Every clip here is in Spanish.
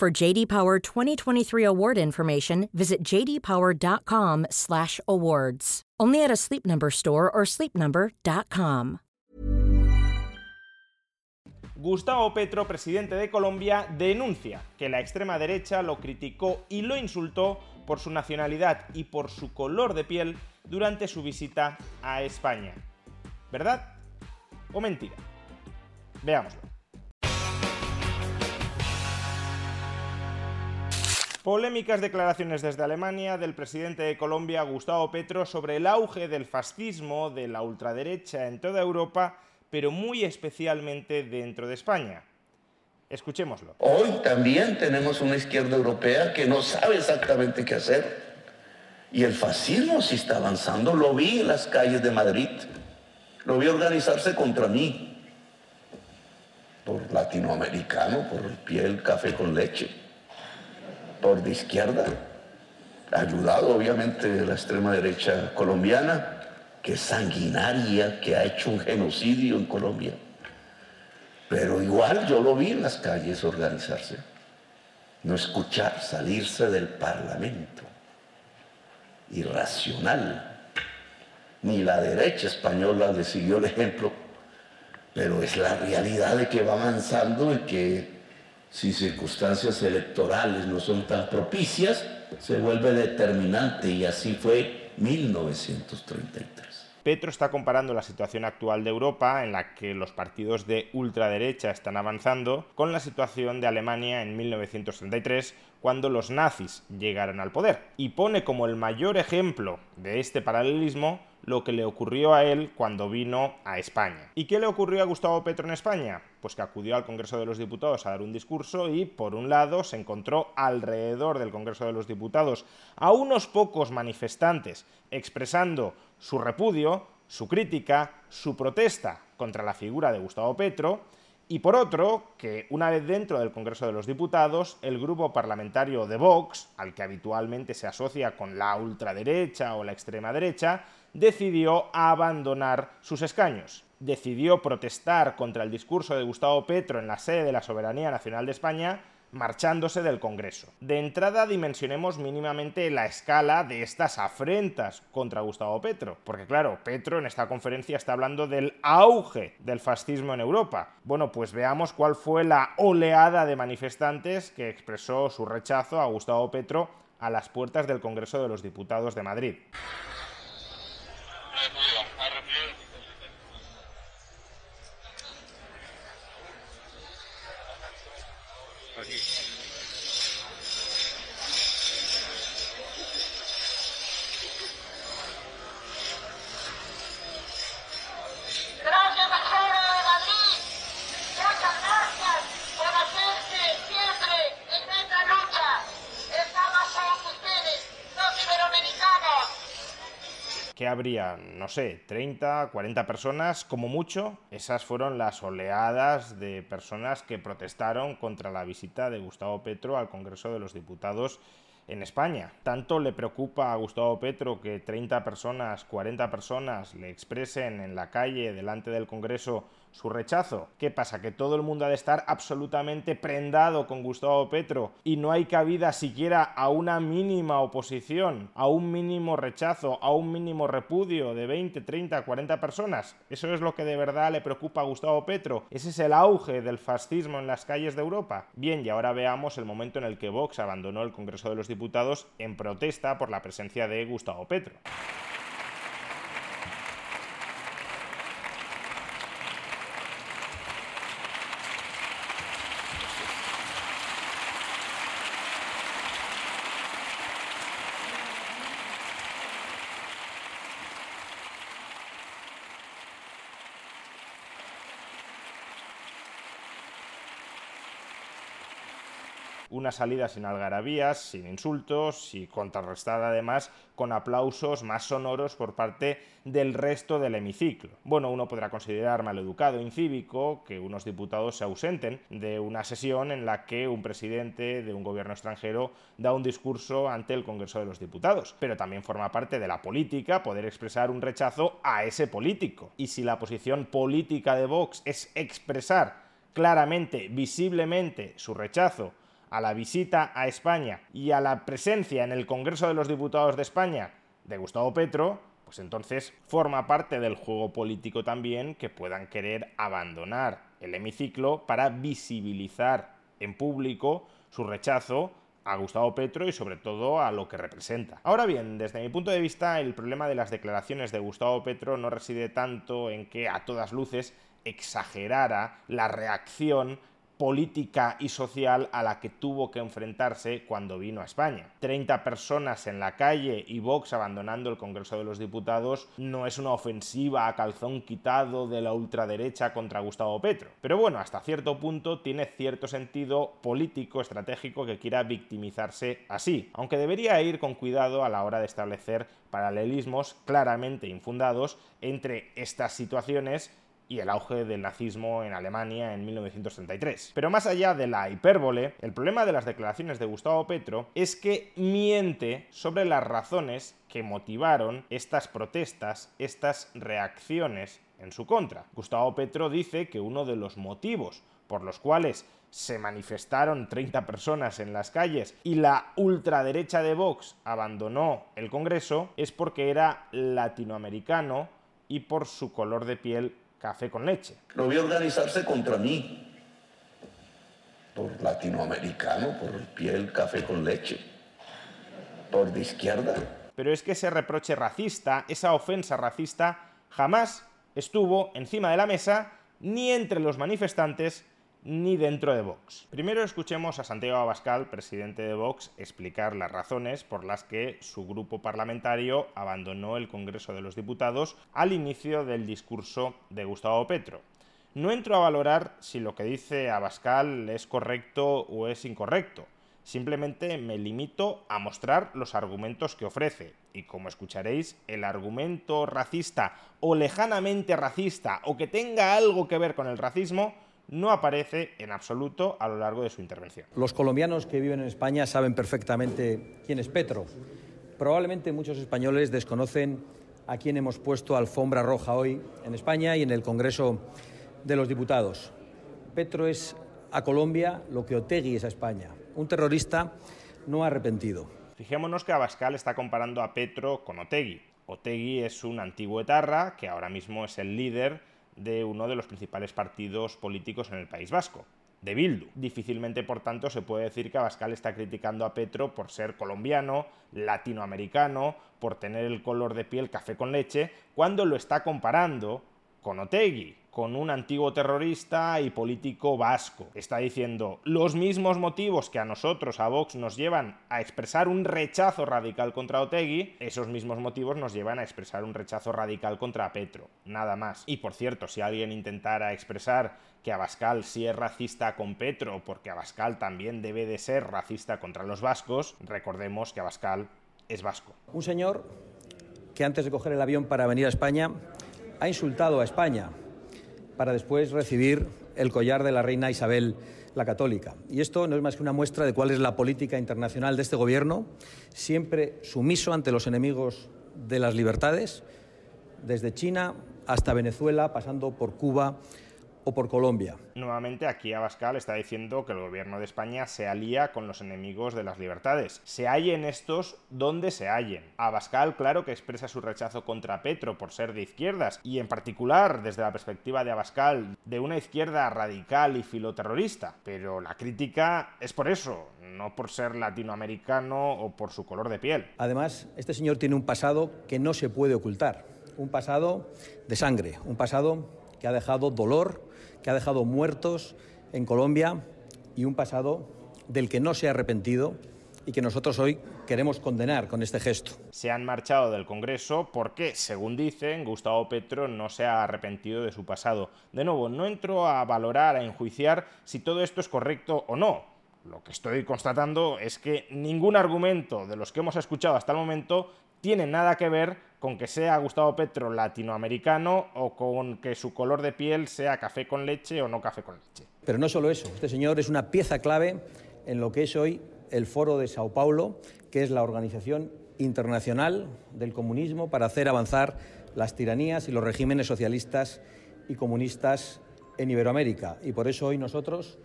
For JD Power 2023 award information, visit jdpower.com/awards. Only at a Sleep Number store or sleepnumber.com. Gustavo Petro, presidente de Colombia, denuncia que la extrema derecha lo criticó y lo insultó por su nacionalidad y por su color de piel durante su visita a España. ¿Verdad o mentira? Veámoslo. Polémicas declaraciones desde Alemania del presidente de Colombia, Gustavo Petro, sobre el auge del fascismo, de la ultraderecha en toda Europa, pero muy especialmente dentro de España. Escuchémoslo. Hoy también tenemos una izquierda europea que no sabe exactamente qué hacer. Y el fascismo sí está avanzando. Lo vi en las calles de Madrid. Lo vi organizarse contra mí. Por latinoamericano, por el piel, café con leche. Por de izquierda. Ayudado obviamente de la extrema derecha colombiana, que es sanguinaria, que ha hecho un genocidio en Colombia. Pero igual yo lo vi en las calles organizarse, no escuchar, salirse del Parlamento. Irracional. Ni la derecha española le siguió el ejemplo, pero es la realidad de que va avanzando y que si circunstancias electorales no son tan propicias, se vuelve determinante y así fue 1933. Petro está comparando la situación actual de Europa, en la que los partidos de ultraderecha están avanzando, con la situación de Alemania en 1933, cuando los nazis llegaron al poder. Y pone como el mayor ejemplo de este paralelismo lo que le ocurrió a él cuando vino a España. ¿Y qué le ocurrió a Gustavo Petro en España? Pues que acudió al Congreso de los Diputados a dar un discurso y, por un lado, se encontró alrededor del Congreso de los Diputados a unos pocos manifestantes expresando su repudio, su crítica, su protesta contra la figura de Gustavo Petro, y por otro, que una vez dentro del Congreso de los Diputados, el grupo parlamentario de Vox, al que habitualmente se asocia con la ultraderecha o la extrema derecha, decidió abandonar sus escaños. Decidió protestar contra el discurso de Gustavo Petro en la sede de la Soberanía Nacional de España marchándose del Congreso. De entrada dimensionemos mínimamente la escala de estas afrentas contra Gustavo Petro, porque claro, Petro en esta conferencia está hablando del auge del fascismo en Europa. Bueno, pues veamos cuál fue la oleada de manifestantes que expresó su rechazo a Gustavo Petro a las puertas del Congreso de los Diputados de Madrid. Habría, no sé, 30, 40 personas, como mucho. Esas fueron las oleadas de personas que protestaron contra la visita de Gustavo Petro al Congreso de los Diputados en España. Tanto le preocupa a Gustavo Petro que 30 personas, 40 personas le expresen en la calle delante del Congreso su rechazo. ¿Qué pasa? Que todo el mundo ha de estar absolutamente prendado con Gustavo Petro y no hay cabida siquiera a una mínima oposición, a un mínimo rechazo, a un mínimo repudio de 20, 30, 40 personas. Eso es lo que de verdad le preocupa a Gustavo Petro. Ese es el auge del fascismo en las calles de Europa. Bien, y ahora veamos el momento en el que Vox abandonó el Congreso de los Diputados en protesta por la presencia de Gustavo Petro. Una salida sin algarabías, sin insultos y contrarrestada además con aplausos más sonoros por parte del resto del hemiciclo. Bueno, uno podrá considerar maleducado incívico que unos diputados se ausenten de una sesión en la que un presidente de un gobierno extranjero da un discurso ante el Congreso de los Diputados, pero también forma parte de la política poder expresar un rechazo a ese político. Y si la posición política de Vox es expresar claramente, visiblemente, su rechazo a la visita a España y a la presencia en el Congreso de los Diputados de España de Gustavo Petro, pues entonces forma parte del juego político también que puedan querer abandonar el hemiciclo para visibilizar en público su rechazo a Gustavo Petro y sobre todo a lo que representa. Ahora bien, desde mi punto de vista, el problema de las declaraciones de Gustavo Petro no reside tanto en que a todas luces exagerara la reacción política y social a la que tuvo que enfrentarse cuando vino a España. 30 personas en la calle y Vox abandonando el Congreso de los Diputados no es una ofensiva a calzón quitado de la ultraderecha contra Gustavo Petro. Pero bueno, hasta cierto punto tiene cierto sentido político, estratégico que quiera victimizarse así, aunque debería ir con cuidado a la hora de establecer paralelismos claramente infundados entre estas situaciones y el auge del nazismo en Alemania en 1933. Pero más allá de la hipérbole, el problema de las declaraciones de Gustavo Petro es que miente sobre las razones que motivaron estas protestas, estas reacciones en su contra. Gustavo Petro dice que uno de los motivos por los cuales se manifestaron 30 personas en las calles y la ultraderecha de Vox abandonó el Congreso es porque era latinoamericano y por su color de piel café con leche. Lo vi organizarse contra mí, por latinoamericano, por piel, café con leche, por de izquierda. Pero es que ese reproche racista, esa ofensa racista, jamás estuvo encima de la mesa ni entre los manifestantes ni dentro de Vox. Primero escuchemos a Santiago Abascal, presidente de Vox, explicar las razones por las que su grupo parlamentario abandonó el Congreso de los Diputados al inicio del discurso de Gustavo Petro. No entro a valorar si lo que dice Abascal es correcto o es incorrecto. Simplemente me limito a mostrar los argumentos que ofrece. Y como escucharéis, el argumento racista o lejanamente racista o que tenga algo que ver con el racismo no aparece en absoluto a lo largo de su intervención. Los colombianos que viven en España saben perfectamente quién es Petro. Probablemente muchos españoles desconocen a quién hemos puesto alfombra roja hoy en España y en el Congreso de los Diputados. Petro es a Colombia lo que Otegui es a España, un terrorista no arrepentido. Fijémonos que Abascal está comparando a Petro con Otegui. Otegui es un antiguo etarra que ahora mismo es el líder de uno de los principales partidos políticos en el País Vasco, de Bildu. Difícilmente, por tanto, se puede decir que Abascal está criticando a Petro por ser colombiano, latinoamericano, por tener el color de piel café con leche, cuando lo está comparando con Otegui, con un antiguo terrorista y político vasco. Está diciendo los mismos motivos que a nosotros, a Vox, nos llevan a expresar un rechazo radical contra Otegui, esos mismos motivos nos llevan a expresar un rechazo radical contra Petro, nada más. Y por cierto, si alguien intentara expresar que Abascal sí es racista con Petro, porque Abascal también debe de ser racista contra los vascos, recordemos que Abascal es vasco. Un señor que antes de coger el avión para venir a España ha insultado a España para después recibir el collar de la reina Isabel la Católica. Y esto no es más que una muestra de cuál es la política internacional de este Gobierno, siempre sumiso ante los enemigos de las libertades, desde China hasta Venezuela, pasando por Cuba o por Colombia. Nuevamente aquí Abascal está diciendo que el gobierno de España se alía con los enemigos de las libertades. Se hallen estos donde se hallen. Abascal, claro que expresa su rechazo contra Petro por ser de izquierdas y en particular desde la perspectiva de Abascal de una izquierda radical y filoterrorista. Pero la crítica es por eso, no por ser latinoamericano o por su color de piel. Además, este señor tiene un pasado que no se puede ocultar. Un pasado de sangre, un pasado que ha dejado dolor, que ha dejado muertos en Colombia y un pasado del que no se ha arrepentido y que nosotros hoy queremos condenar con este gesto. Se han marchado del Congreso porque, según dicen, Gustavo Petro no se ha arrepentido de su pasado. De nuevo, no entro a valorar, a enjuiciar si todo esto es correcto o no. Lo que estoy constatando es que ningún argumento de los que hemos escuchado hasta el momento tiene nada que ver con que sea Gustavo Petro latinoamericano o con que su color de piel sea café con leche o no café con leche. Pero no solo eso, este señor es una pieza clave en lo que es hoy el Foro de Sao Paulo, que es la organización internacional del comunismo para hacer avanzar las tiranías y los regímenes socialistas y comunistas en Iberoamérica. Y por eso hoy nosotros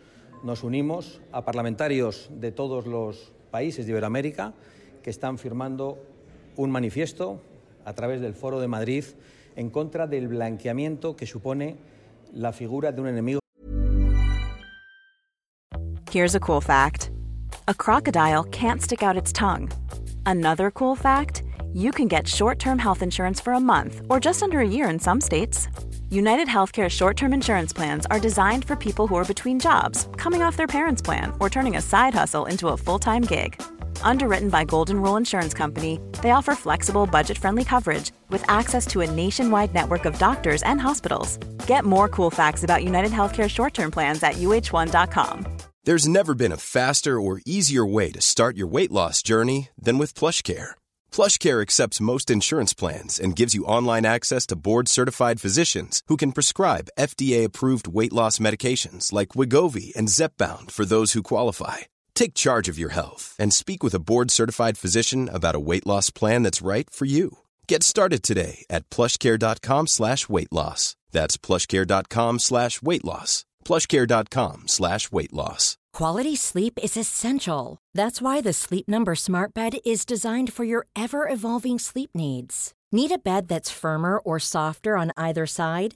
nos unimos a parlamentarios de todos los países de Iberoamérica que están firmando un manifiesto a través del Foro de Madrid en contra del blanqueamiento que supone la figura de un enemigo. Here's a cool fact. A crocodile can't stick out its tongue. Another cool fact, you can get short-term health insurance for a month or just under a year in some states. United Healthcare short term insurance plans are designed for people who are between jobs, coming off their parents' plan, or turning a side hustle into a full time gig. Underwritten by Golden Rule Insurance Company, they offer flexible, budget friendly coverage with access to a nationwide network of doctors and hospitals. Get more cool facts about United Healthcare short term plans at uh1.com. There's never been a faster or easier way to start your weight loss journey than with PlushCare. PlushCare accepts most insurance plans and gives you online access to board-certified physicians who can prescribe FDA-approved weight loss medications like Wigovi and Zepbound for those who qualify. Take charge of your health and speak with a board-certified physician about a weight loss plan that's right for you. Get started today at plushcare.com slash weight loss. That's plushcare.com slash weight loss. plushcare.com slash weight loss. Quality sleep is essential. That's why the Sleep Number Smart Bed is designed for your ever-evolving sleep needs. Need a bed that's firmer or softer on either side?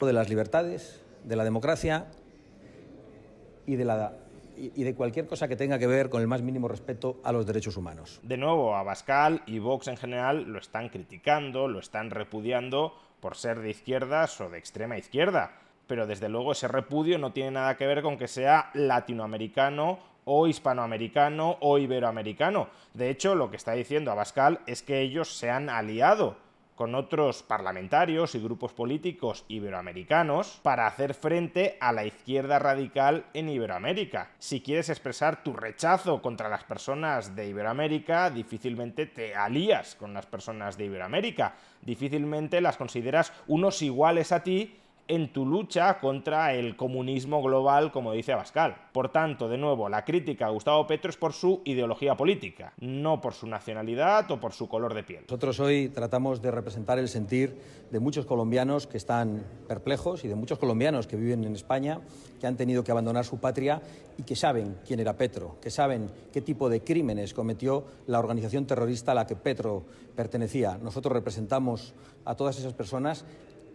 De las libertades, de la democracia y de cualquier cosa que tenga que ver con el más mínimo respeto a los derechos humanos. De nuevo, Abascal y Vox en general lo están criticando, lo están repudiando por ser de izquierdas o de extrema izquierda. Pero desde luego ese repudio no tiene nada que ver con que sea latinoamericano o hispanoamericano o iberoamericano. De hecho, lo que está diciendo Abascal es que ellos se han aliado con otros parlamentarios y grupos políticos iberoamericanos para hacer frente a la izquierda radical en Iberoamérica. Si quieres expresar tu rechazo contra las personas de Iberoamérica, difícilmente te alías con las personas de Iberoamérica, difícilmente las consideras unos iguales a ti en tu lucha contra el comunismo global, como dice Abascal. Por tanto, de nuevo, la crítica a Gustavo Petro es por su ideología política, no por su nacionalidad o por su color de piel. Nosotros hoy tratamos de representar el sentir de muchos colombianos que están perplejos y de muchos colombianos que viven en España, que han tenido que abandonar su patria y que saben quién era Petro, que saben qué tipo de crímenes cometió la organización terrorista a la que Petro pertenecía. Nosotros representamos a todas esas personas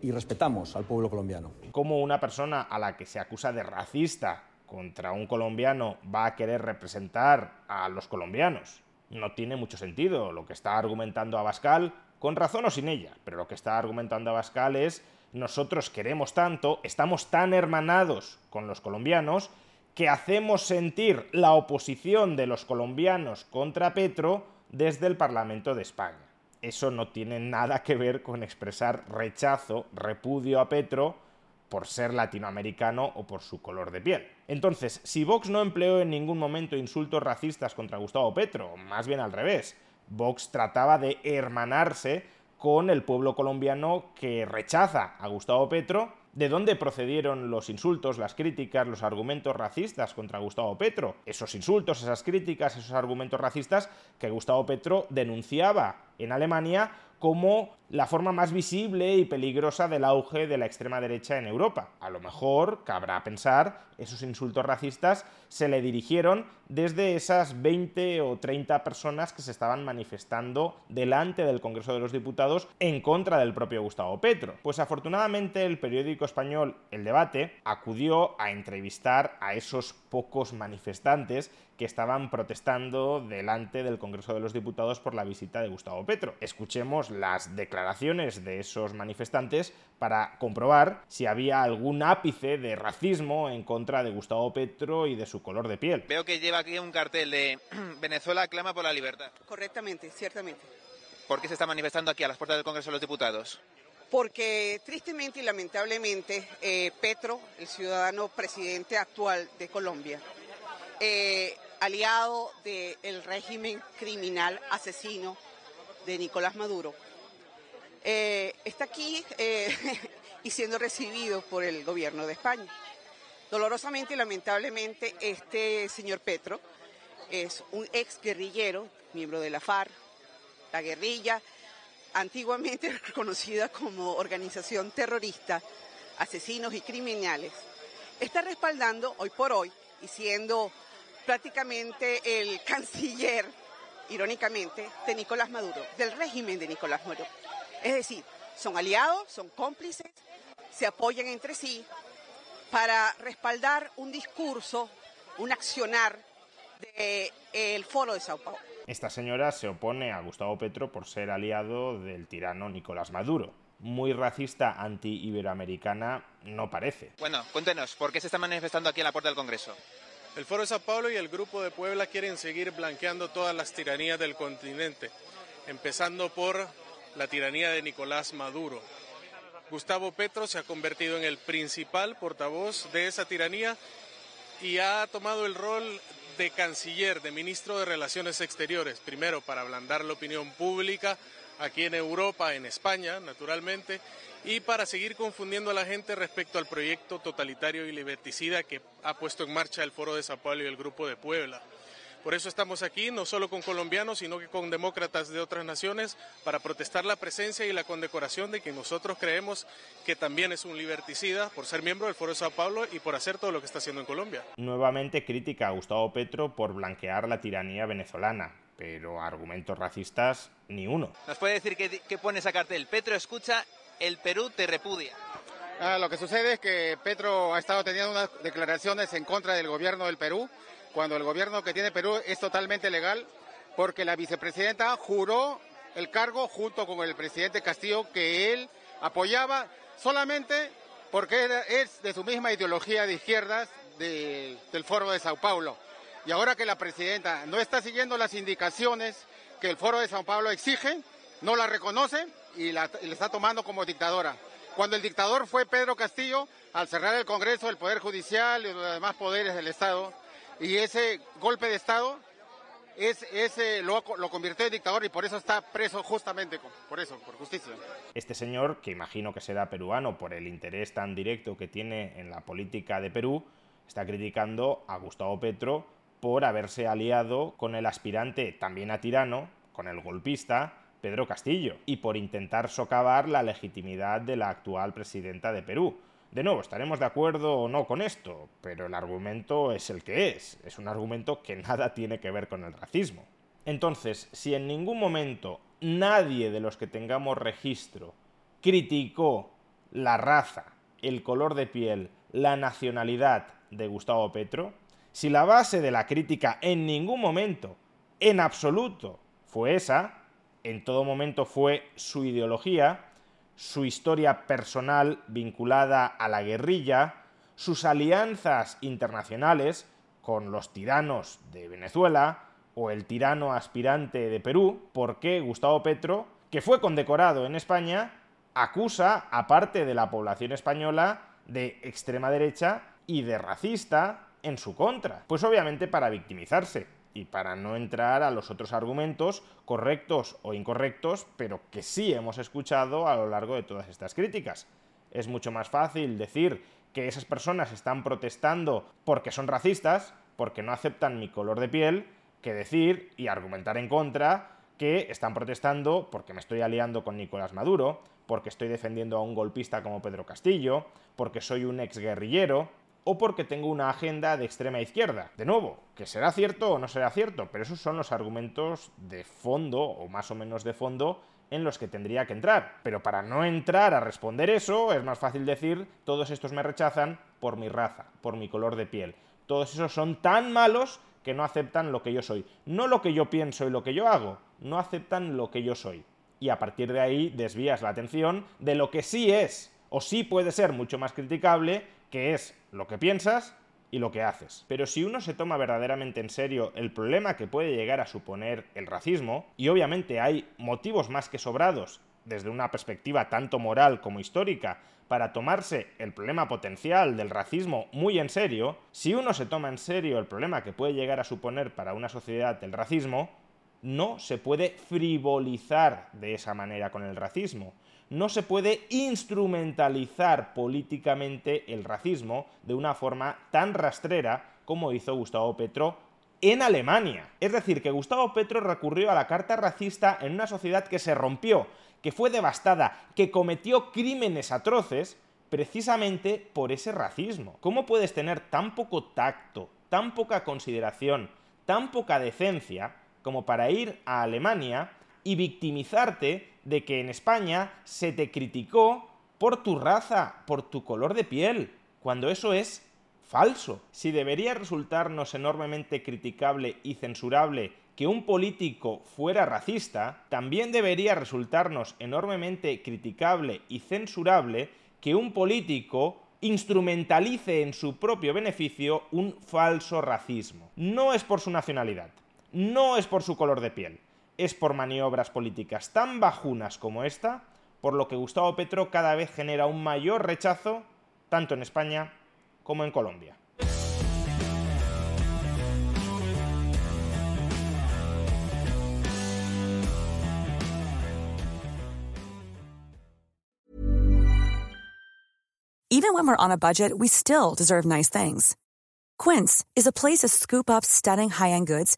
y respetamos al pueblo colombiano. Como una persona a la que se acusa de racista contra un colombiano va a querer representar a los colombianos? No tiene mucho sentido. Lo que está argumentando Abascal, con razón o sin ella, pero lo que está argumentando Abascal es nosotros queremos tanto, estamos tan hermanados con los colombianos, que hacemos sentir la oposición de los colombianos contra Petro desde el Parlamento de España eso no tiene nada que ver con expresar rechazo, repudio a Petro por ser latinoamericano o por su color de piel. Entonces, si Vox no empleó en ningún momento insultos racistas contra Gustavo Petro, más bien al revés, Vox trataba de hermanarse con el pueblo colombiano que rechaza a Gustavo Petro ¿De dónde procedieron los insultos, las críticas, los argumentos racistas contra Gustavo Petro? Esos insultos, esas críticas, esos argumentos racistas que Gustavo Petro denunciaba en Alemania como la forma más visible y peligrosa del auge de la extrema derecha en Europa. A lo mejor, cabrá pensar, esos insultos racistas se le dirigieron desde esas 20 o 30 personas que se estaban manifestando delante del Congreso de los Diputados en contra del propio Gustavo Petro. Pues afortunadamente el periódico español El Debate acudió a entrevistar a esos pocos manifestantes que estaban protestando delante del Congreso de los Diputados por la visita de Gustavo Petro. Escuchemos las declaraciones de esos manifestantes para comprobar si había algún ápice de racismo en contra de Gustavo Petro y de su color de piel. Veo que lleva aquí un cartel de Venezuela clama por la libertad. Correctamente, ciertamente. ¿Por qué se está manifestando aquí a las puertas del Congreso de los Diputados? Porque tristemente y lamentablemente eh, Petro, el ciudadano presidente actual de Colombia, eh, aliado del régimen criminal asesino de Nicolás Maduro, eh, está aquí y siendo recibido por el gobierno de España. Dolorosamente y lamentablemente este señor Petro es un ex guerrillero, miembro de la FARC, la guerrilla, antiguamente reconocida como organización terrorista, asesinos y criminales, está respaldando hoy por hoy y siendo prácticamente el canciller, irónicamente, de Nicolás Maduro, del régimen de Nicolás Maduro. Es decir, son aliados, son cómplices, se apoyan entre sí para respaldar un discurso, un accionar del Foro de Sao Paulo. Esta señora se opone a Gustavo Petro por ser aliado del tirano Nicolás Maduro. Muy racista anti-iberoamericana no parece. Bueno, cuéntenos, ¿por qué se está manifestando aquí en la puerta del Congreso? El Foro de Sao Paulo y el Grupo de Puebla quieren seguir blanqueando todas las tiranías del continente, empezando por la tiranía de Nicolás Maduro. Gustavo Petro se ha convertido en el principal portavoz de esa tiranía y ha tomado el rol de canciller, de ministro de Relaciones Exteriores, primero para ablandar la opinión pública aquí en Europa, en España, naturalmente, y para seguir confundiendo a la gente respecto al proyecto totalitario y liberticida que ha puesto en marcha el Foro de Sao Paulo y el Grupo de Puebla. Por eso estamos aquí, no solo con colombianos, sino que con demócratas de otras naciones, para protestar la presencia y la condecoración de quien nosotros creemos que también es un liberticida por ser miembro del Foro de Sao Paulo y por hacer todo lo que está haciendo en Colombia. Nuevamente crítica a Gustavo Petro por blanquear la tiranía venezolana, pero argumentos racistas ni uno. ¿Nos puede decir qué, pone esa cartel? Petro escucha, el Perú te repudia. Ah, lo que sucede es que Petro ha estado teniendo unas declaraciones en contra del gobierno del Perú cuando el gobierno que tiene Perú es totalmente legal, porque la vicepresidenta juró el cargo junto con el presidente Castillo que él apoyaba solamente porque es de su misma ideología de izquierdas del Foro de Sao Paulo. Y ahora que la presidenta no está siguiendo las indicaciones que el Foro de Sao Paulo exige, no la reconoce y la, y la está tomando como dictadora. Cuando el dictador fue Pedro Castillo, al cerrar el Congreso, el Poder Judicial y los demás poderes del Estado, y ese golpe de Estado es, ese lo, lo, convirtió en dictador y por eso está preso justamente por eso, por justicia. Este señor, que imagino que será peruano por el interés tan directo que tiene en la política de Perú, está criticando a Gustavo Petro por haberse aliado con el aspirante también a tirano, con el golpista, Pedro Castillo, y por intentar socavar la legitimidad de la actual presidenta de Perú. De nuevo, estaremos de acuerdo o no con esto, pero el argumento es el que es, es un argumento que nada tiene que ver con el racismo. Entonces, si en ningún momento nadie de los que tengamos registro criticó la raza, el color de piel, la nacionalidad de Gustavo Petro, si la base de la crítica en ningún momento, en absoluto, fue esa, en todo momento fue su ideología, su historia personal vinculada a la guerrilla, sus alianzas internacionales con los tiranos de Venezuela o el tirano aspirante de Perú, porque Gustavo Petro, que fue condecorado en España, acusa a parte de la población española de extrema derecha y de racista en su contra. Pues obviamente para victimizarse y para no entrar a los otros argumentos correctos o incorrectos, pero que sí hemos escuchado a lo largo de todas estas críticas. Es mucho más fácil decir que esas personas están protestando porque son racistas, porque no aceptan mi color de piel, que decir y argumentar en contra que están protestando porque me estoy aliando con Nicolás Maduro, porque estoy defendiendo a un golpista como Pedro Castillo, porque soy un exguerrillero, o porque tengo una agenda de extrema izquierda. De nuevo, que será cierto o no será cierto, pero esos son los argumentos de fondo, o más o menos de fondo, en los que tendría que entrar. Pero para no entrar a responder eso, es más fácil decir, todos estos me rechazan por mi raza, por mi color de piel, Todos esos son tan malos que no aceptan lo que yo soy. No lo que yo pienso y lo que yo hago, no aceptan lo que yo soy. Y a partir de ahí desvías la atención de lo que sí es, o sí puede ser mucho más criticable, que es lo que piensas y lo que haces. Pero si uno se toma verdaderamente en serio el problema que puede llegar a suponer el racismo, y obviamente hay motivos más que sobrados desde una perspectiva tanto moral como histórica para tomarse el problema potencial del racismo muy en serio, si uno se toma en serio el problema que puede llegar a suponer para una sociedad el racismo, no se puede frivolizar de esa manera con el racismo no se puede instrumentalizar políticamente el racismo de una forma tan rastrera como hizo Gustavo Petro en Alemania. Es decir, que Gustavo Petro recurrió a la carta racista en una sociedad que se rompió, que fue devastada, que cometió crímenes atroces precisamente por ese racismo. ¿Cómo puedes tener tan poco tacto, tan poca consideración, tan poca decencia como para ir a Alemania y victimizarte de que en España se te criticó por tu raza, por tu color de piel, cuando eso es falso. Si debería resultarnos enormemente criticable y censurable que un político fuera racista, también debería resultarnos enormemente criticable y censurable que un político instrumentalice en su propio beneficio un falso racismo. No es por su nacionalidad, no es por su color de piel, es por maniobras políticas tan bajunas como esta, por lo que Gustavo Petro cada vez genera un mayor rechazo, tanto en España como en Colombia. Even when we're on a budget, we still deserve nice things. Quince is a place to scoop up stunning high-end goods